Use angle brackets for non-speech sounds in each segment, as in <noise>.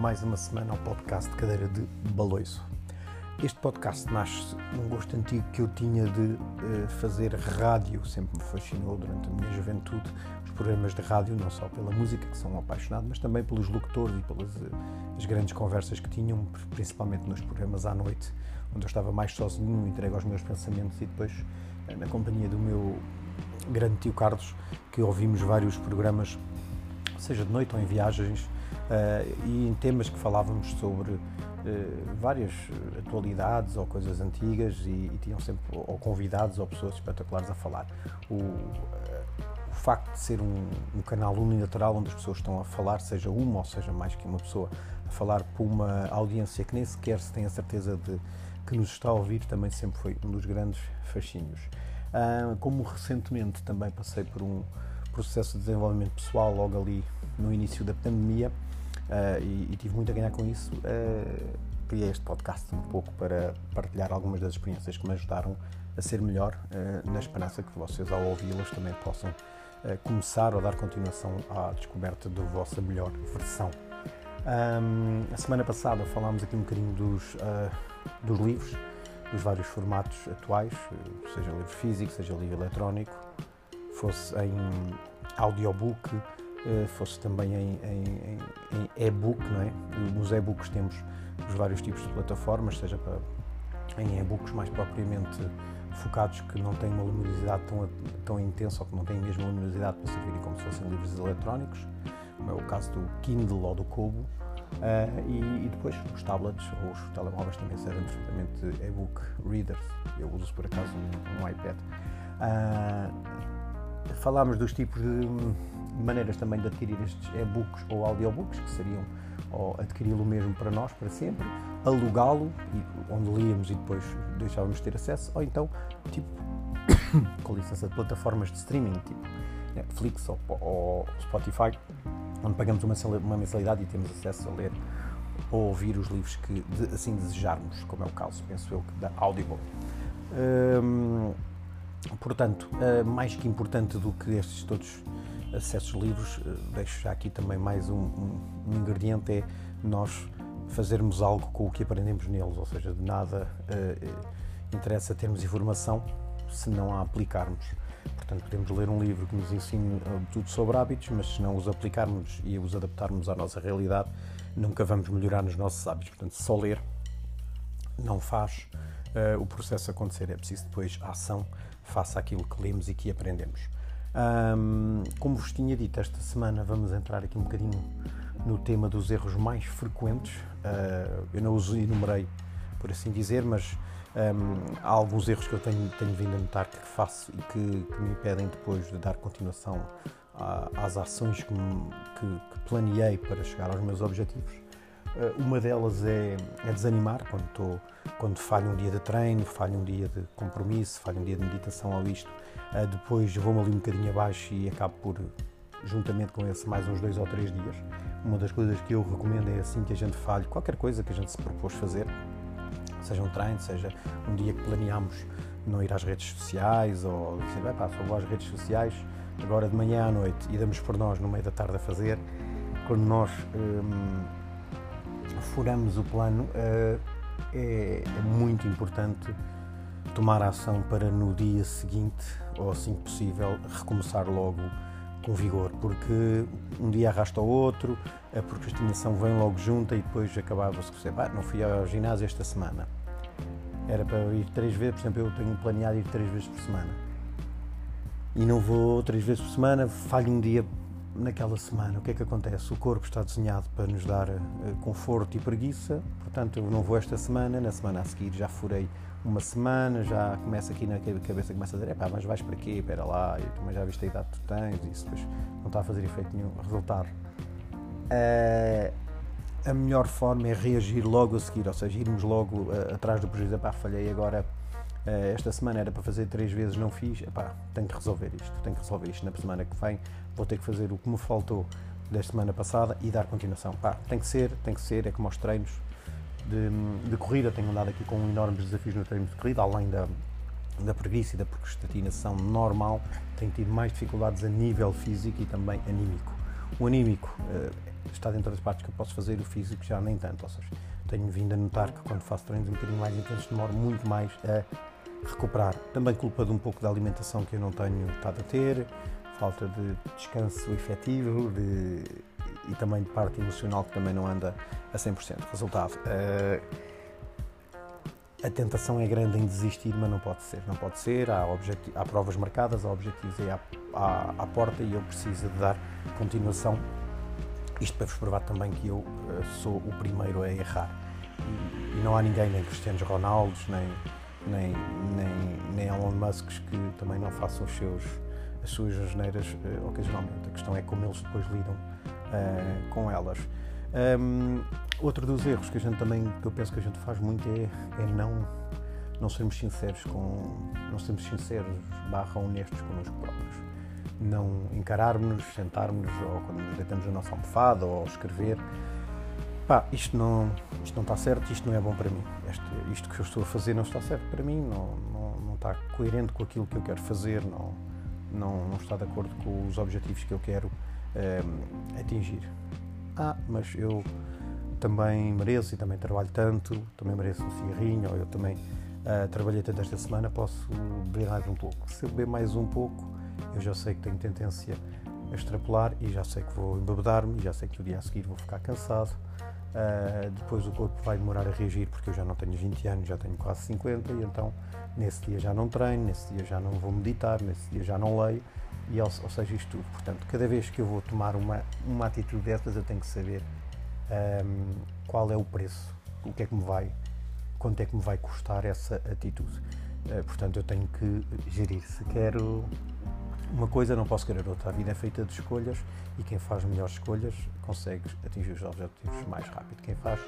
mais uma semana ao podcast Cadeira de Baloiço. Este podcast nasce num gosto antigo que eu tinha de uh, fazer rádio, sempre me fascinou durante a minha juventude os programas de rádio, não só pela música, que são um apaixonado, mas também pelos locutores e pelas uh, as grandes conversas que tinham, principalmente nos programas à noite, onde eu estava mais sozinho, entregue aos meus pensamentos e depois uh, na companhia do meu grande tio Carlos, que ouvimos vários programas, seja de noite ou em viagens, e em temas que falávamos sobre uh, várias atualidades ou coisas antigas e, e, tinham sempre ou convidados ou pessoas espetaculares a falar. O, uh, o facto de ser um, um, canal unilateral onde as pessoas estão a falar, seja uma ou seja mais que uma pessoa, a falar para uma audiência que nem sequer se tem a certeza de que nos está a ouvir, também sempre foi um dos grandes fascínios. Uh, como recentemente também passei por um processo de desenvolvimento pessoal logo ali no início da pandemia uh, e, e, tive muito a ganhar com isso, uh, criei este podcast um pouco para partilhar algumas das experiências que me ajudaram a ser melhor, na esperança que vocês, ao ouvi-las, também possam começar ou dar continuação à descoberta da vossa melhor versão. Um, a semana passada falámos aqui um bocadinho dos, dos livros dos vários formatos atuais, seja livro físico, seja livro eletrónico, fosse em audiobook, fosse também em, em, em e-book, não é? Nos e-books temos os vários tipos de plataformas, seja para, em e-books mais propriamente focados que não têm uma luminosidade tão, tão intensa ou que não têm mesmo luminosidade para servirem como se fossem livros eletrónicos, como é o caso do Kindle ou do Kobo, Uh, e, e, depois os tablets ou os telemóveis também servem perfeitamente e-book readers. Eu uso por acaso um, um iPad. Uh, falámos dos tipos de maneiras também de adquirir estes e-books ou audiobooks, que seriam ou adquiri-lo mesmo para nós, para sempre, alugá-lo, onde líamos e depois deixávamos de ter acesso, ou então, tipo, <coughs> com licença de plataformas de streaming, tipo Netflix ou, ou Spotify, onde pagamos uma, uma mensalidade e temos acesso a ler ou ouvir os livros que de, assim desejarmos, como é o caso, penso eu, da Audible. Hum, portanto, uh, mais que importante do que estes todos acessos livres, uh, deixo já aqui também mais um, um, um, ingrediente, é nós fazermos algo com o que aprendemos neles, ou seja, de nada uh, interessa termos informação se não a aplicarmos. Portanto, podemos ler um livro que nos ensine tudo sobre hábitos, mas se não os aplicarmos e os adaptarmos à nossa realidade, nunca vamos melhorar nos nossos hábitos. Portanto, só ler não faz uh, o processo acontecer, é preciso depois a ação face àquilo que lemos e que aprendemos. Um, como vos tinha dito, esta semana vamos entrar aqui um bocadinho no tema dos erros mais frequentes. Uh, eu não os enumerei, por assim dizer, mas um, há alguns erros que eu tenho, tenho vindo a notar que faço e que, que me impedem depois de dar continuação às ações que, que, que, planeei para chegar aos meus objetivos. Uh, uma delas é, é desanimar quando, quando falho um dia de treino, falho um dia de compromisso, falho um dia de meditação ou isto. Uh, depois vou-me ali um bocadinho abaixo e acabo por, juntamente com esse, mais uns dois ou três dias. Uma das coisas que eu recomendo é assim que a gente falhe, qualquer coisa que a gente se propôs fazer, seja um treino, seja um dia que planeamos não ir às redes sociais ou dizer, vai pá, só vou às redes sociais agora de manhã à noite e damos por nós no meio da tarde a fazer, quando nós hum, furamos o plano, uh, é, é, muito importante tomar ação para no dia seguinte, ou assim que possível, recomeçar logo com vigor, porque um dia arrasta o outro, a procrastinação vem logo junta e depois acabava-se com ah, não fui ao ginásio esta semana. Era para ir três vezes, por exemplo, eu tenho planeado ir três vezes por semana. E não vou três vezes por semana, falho um dia naquela semana. O que é que acontece? O corpo está desenhado para nos dar uh, conforto e preguiça, portanto eu não vou esta semana, na semana a seguir já furei uma semana, já começa aqui na cabeça, começa a dizer, pá, mas vais para quê? Espera lá, e tu já viste a idade que tu tens, isso depois não está a fazer efeito nenhum. Resultado, uh, a melhor forma é reagir logo a seguir, ou seja, irmos logo uh, atrás do prejuízo, pá, falhei agora, esta semana era para fazer três vezes, não fiz, pá, tenho que resolver isto, tenho que resolver isto. Na semana que vem, vou ter que fazer o que me faltou da semana passada e dar continuação, pá, tem que ser, tem que ser, é como aos treinos, de, de corrida, tenho andado aqui com enormes desafios no treino de corrida, além da, da preguiça e da procrastinação normal, tenho tido mais dificuldades a nível físico e também anímico. O anímico uh, está dentro das partes que eu posso fazer, o físico já nem tanto. Ou seja, tenho vindo a notar que quando faço treinos um bocadinho mais intensos demoro muito mais a recuperar. Também culpa de um pouco da alimentação que eu não tenho estado a ter, falta de descanso efetivo de, e também de parte emocional que também não anda a 100%. Resultado, uh, a tentação é grande em desistir, mas não pode ser. Não pode ser, há, há provas marcadas, há objetivos aí à, à, à, porta e eu preciso de dar continuação. Isto para vos provar também que eu uh, sou o primeiro a errar. E, e, não há ninguém, nem Cristianos Ronaldos, nem, nem, nem, nem Elon Musk que também não façam os seus, as suas asneiras uh, ocasionalmente. A questão é como eles depois lidam uh, com elas. Um, outro dos erros que a gente também, que eu penso que a gente faz muito é, é não, não sermos sinceros com, não sermos sinceros barra honestos connosco próprios. Não encararmos, sentarmos ou quando nos deitamos a nossa almofada ou escrever, pá, isto não, isto não está certo, isto não é bom para mim. Isto que eu estou a fazer não está certo para mim, não, não, não está coerente com aquilo que eu quero fazer, não, não, não está de acordo com os objetivos que eu quero um, atingir ah, mas eu também mereço e também trabalho tanto, também mereço um cigarrinho, ou eu também uh, trabalhei tanto esta semana, posso beber mais um pouco. Se eu beber mais um pouco, eu já sei que tenho tendência a extrapolar e já sei que vou embebedar-me, já sei que no dia a seguir vou ficar cansado. Uh, depois o corpo vai demorar a reagir porque eu já não tenho 20 anos, já tenho quase 50 e então nesse dia já não treino, nesse dia já não vou meditar, nesse dia já não leio e, ou, ou, seja, isto tudo. Portanto, cada vez que eu vou tomar uma, uma atitude dessas, eu tenho que saber um, qual é o preço, o que é que me vai, quanto é que me vai custar essa atitude. Uh, portanto, eu tenho que gerir. Se quero uma coisa, não posso querer outra. A vida é feita de escolhas e quem faz melhores escolhas consegue atingir os objetivos mais rápido. Quem faz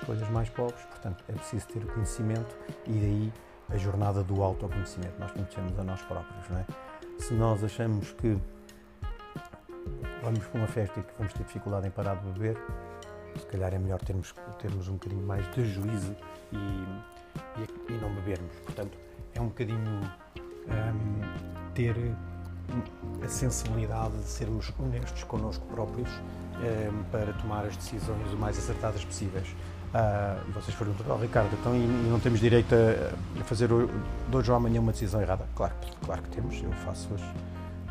escolhas mais pobres, portanto, é preciso ter conhecimento e daí a jornada do autoconhecimento. Nós conhecemos a nós próprios, não é? se nós achamos que vamos para uma festa e que vamos ter dificuldade em parar de beber, se calhar é melhor termos, termos um bocadinho mais de juízo e, e, e não bebermos. Portanto, é um bocadinho um, ter a sensibilidade de sermos honestos connosco próprios um, para tomar as decisões o mais acertadas possíveis. E vocês perguntam, oh, Ricardo, então não temos direito a, fazer de hoje ou amanhã uma decisão errada? Claro, claro que temos, eu faço-as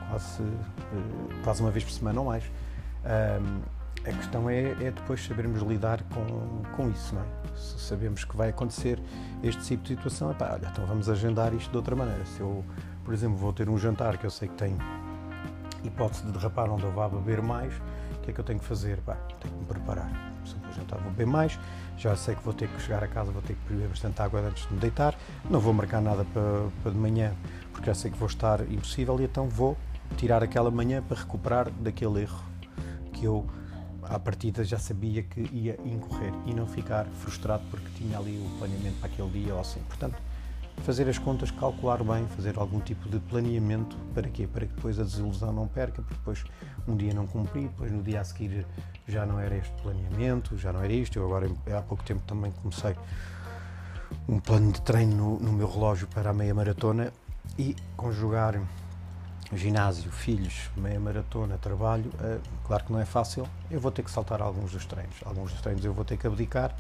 quase, uh, quase uma vez por semana ou mais. Uh, a questão é, é, depois sabermos lidar com, com isso, não é? Se sabemos que vai acontecer este tipo de situação, epá, olha, então vamos agendar isto de outra maneira. Se eu, por exemplo, vou ter um jantar que eu sei que tem hipótese de derrapar onde eu vá beber mais, o que é que eu tenho que fazer? Pá, tenho que me preparar. Se eu vou jantar, vou beber mais, já sei que vou ter que chegar a casa, vou ter que beber bastante água antes de me deitar, não vou marcar nada para, para de manhã, porque já sei que vou estar impossível e então vou tirar aquela manhã para recuperar daquele erro que eu à partida já sabia que ia incorrer e não ficar frustrado porque tinha ali o planeamento para aquele dia ou assim. Portanto, fazer as contas, calcular bem, fazer algum tipo de planeamento para quê? Para que depois a desilusão não perca, porque depois um dia não cumpri, depois no dia a seguir já não era este planeamento, já não era isto. Eu agora há pouco tempo também comecei um plano de treino no, no meu relógio para a meia maratona e conjugar ginásio, filhos, meia maratona, trabalho, uh, claro que não é fácil. Eu vou ter que saltar alguns dos treinos. Alguns dos treinos eu vou ter que abdicar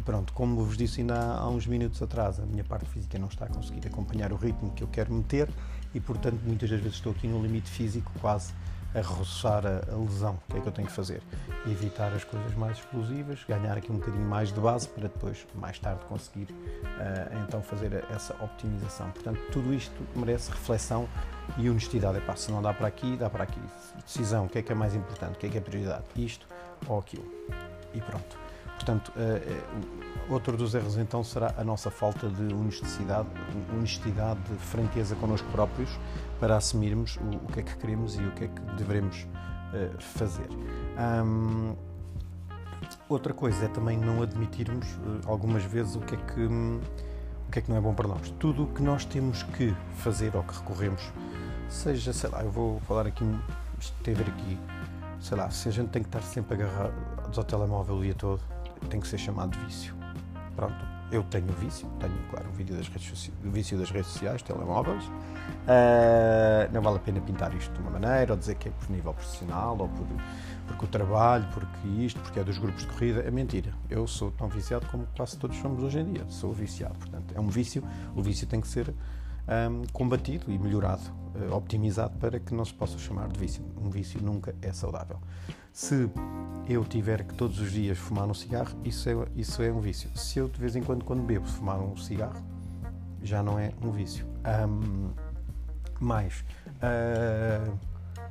pronto, como vos disse ainda há, uns minutos atrás, a minha parte física não está a conseguir acompanhar o ritmo que eu quero meter e, portanto, muitas das vezes estou aqui no limite físico quase a roçar a, a, lesão. O que é que eu tenho que fazer? Evitar as coisas mais explosivas, ganhar aqui um bocadinho mais de base para depois, mais tarde, conseguir uh, então fazer essa optimização. Portanto, tudo isto merece reflexão e honestidade. Epá, se não dá para aqui, dá para aqui. Decisão, o que é que é mais importante? O que é que é prioridade? Isto ou aquilo. E pronto. Portanto, uh, outro dos erros então será a nossa falta de honestidade, honestidade, de franqueza connosco próprios para assumirmos o, que é que queremos e o que é que devemos uh, fazer. Outra coisa é também não admitirmos algumas vezes o que é que o que é que não é bom para nós. Tudo o que nós temos que fazer ou que recorremos, seja, sei lá, eu vou falar aqui, ver aqui, sei lá, se a gente tem que estar sempre agarrados ao telemóvel o dia todo, tem que ser chamado de vício. Pronto, eu tenho vício, tenho, claro, o vídeo das redes, o vício das redes sociais, telemóveis, Uh, não vale a pena pintar isto de uma maneira, ou dizer que é por nível profissional, ou por, porque o trabalho, porque isto, porque é dos grupos de corrida. É mentira. Eu sou tão viciado como quase todos somos hoje em dia. Sou viciado. Portanto, é um vício. O vício tem que ser um, combatido e melhorado, optimizado para que não se possa chamar de vício. Um vício nunca é saudável. Se eu tiver que todos os dias fumar um cigarro, isso é, isso é um vício. Se eu de vez em quando, quando bebo, fumar um cigarro, já não é um vício. Um, mais, uh,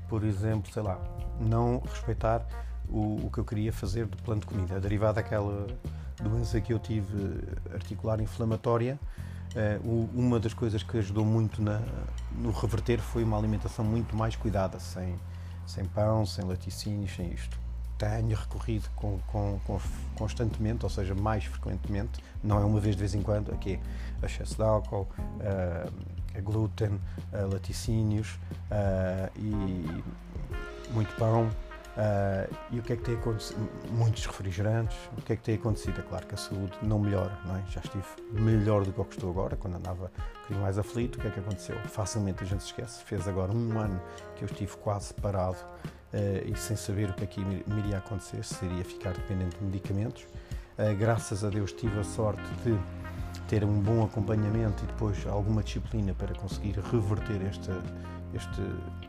por exemplo, sei lá, não respeitar o, o, que eu queria fazer do plano de comida, derivado daquela doença que eu tive articular inflamatória uma das coisas que ajudou muito na, no reverter foi uma alimentação muito mais cuidada, sem, sem pão, sem laticínios, sem isto. Tenho recorrido com, com, com, constantemente, ou seja, mais frequentemente, não é uma vez de vez em quando, aqui é excesso de álcool, uh, glúten, uh, laticínios e muito pão, Uh, e o que é que tem acontecido? Muitos refrigerantes. O que é que tem acontecido? É claro que a saúde não melhora, não é? Já estive melhor do que eu estou agora, quando andava um bocadinho mais aflito. O que é que aconteceu? Facilmente a gente se esquece. Fez agora um ano que eu estive quase parado uh, e sem saber o que é que me iria acontecer, se iria ficar dependente de medicamentos. Uh, graças a Deus tive a sorte de ter um bom acompanhamento e depois alguma disciplina para conseguir reverter esta este,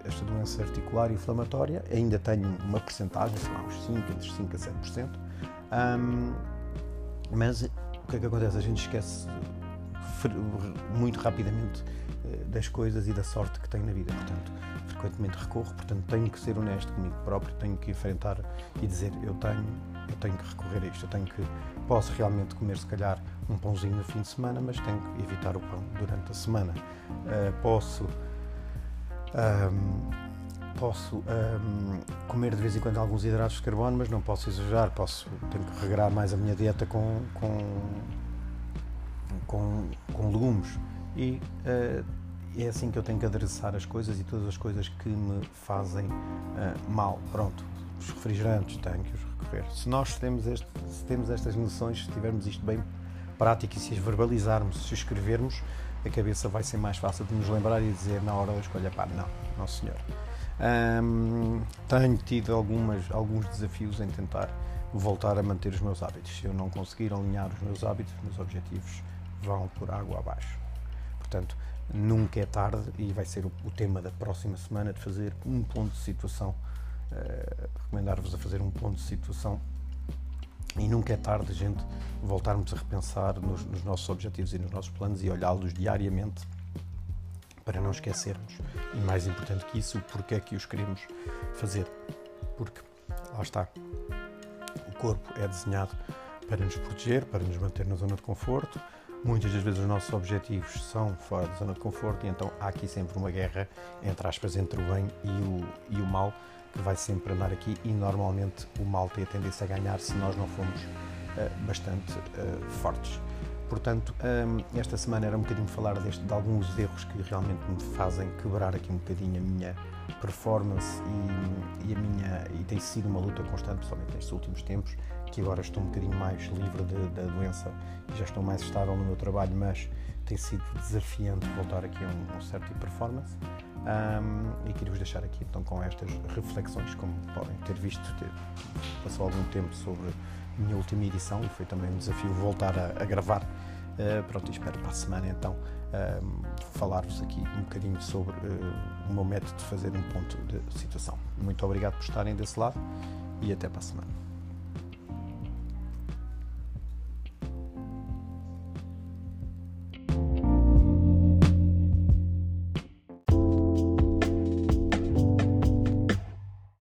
esta doença articular inflamatória. Ainda tenho uma percentagem, sei lá, uns 5, entre 5 a 7%. Um, mas o que é que acontece? A gente esquece muito rapidamente eh, das coisas e da sorte que tem na vida. Portanto, frequentemente recorro, portanto, tenho que ser honesto comigo próprio, tenho que enfrentar e dizer eu tenho, eu tenho que recorrer a isto, eu tenho que posso realmente comer se calhar um pãozinho no fim de semana, mas tenho que evitar o pão durante a semana. Uh, posso um, posso um, comer de vez em quando alguns hidratos de carbono, mas não posso exagerar. Posso, tenho que regrar mais a minha dieta com, com, com, com legumes. E uh, é assim que eu tenho que adereçar as coisas e todas as coisas que me fazem uh, mal. Pronto, os refrigerantes tenho que os recorrer. Se nós temos, este, se temos estas noções, se tivermos isto bem prático e se as verbalizarmos, se escrevermos, a cabeça vai ser mais fácil de nos lembrar e dizer na hora da escolha, pá, não, não senhor. Um, tenho tido algumas, alguns desafios em tentar voltar a manter os meus hábitos. Se eu não conseguir alinhar os meus hábitos, os meus objetivos vão por água abaixo. Portanto, nunca é tarde e vai ser o, o tema da próxima semana de fazer um ponto de situação. Uh, Recomendar-vos a fazer um ponto de situação e nunca é tarde, gente, voltarmos a repensar nos, nos nossos objetivos e nos nossos planos e olhá-los diariamente para não esquecermos. E mais importante que isso, o porquê é que os queremos fazer. Porque, lá está, o corpo é desenhado para nos proteger, para nos manter na zona de conforto. Muitas das vezes os nossos objetivos são fora da zona de conforto e então há aqui sempre uma guerra, entre aspas, entre o bem e o, e o mal que vai sempre andar aqui e normalmente o mal tem a tendência a ganhar se nós não formos uh, bastante uh, fortes. Portanto, um, esta semana era um bocadinho falar deste, de alguns erros que realmente me fazem quebrar aqui um bocadinho a minha performance e, e, a minha e tem sido uma luta constante, principalmente nestes últimos tempos, que agora estou um bocadinho mais livre de, da doença e já estou mais estável no meu trabalho, mas tem sido desafiante voltar aqui a um, um certo tipo performance. Um, e queria-vos deixar aqui então com estas reflexões, como podem ter visto, ter, passou algum tempo sobre a minha última edição e foi também um desafio voltar a, a gravar. Uh, pronto, espero para a semana então falar-vos aqui um bocadinho sobre uh, o meu método de fazer um ponto de situação. Muito obrigado por estarem desse lado e até para a semana.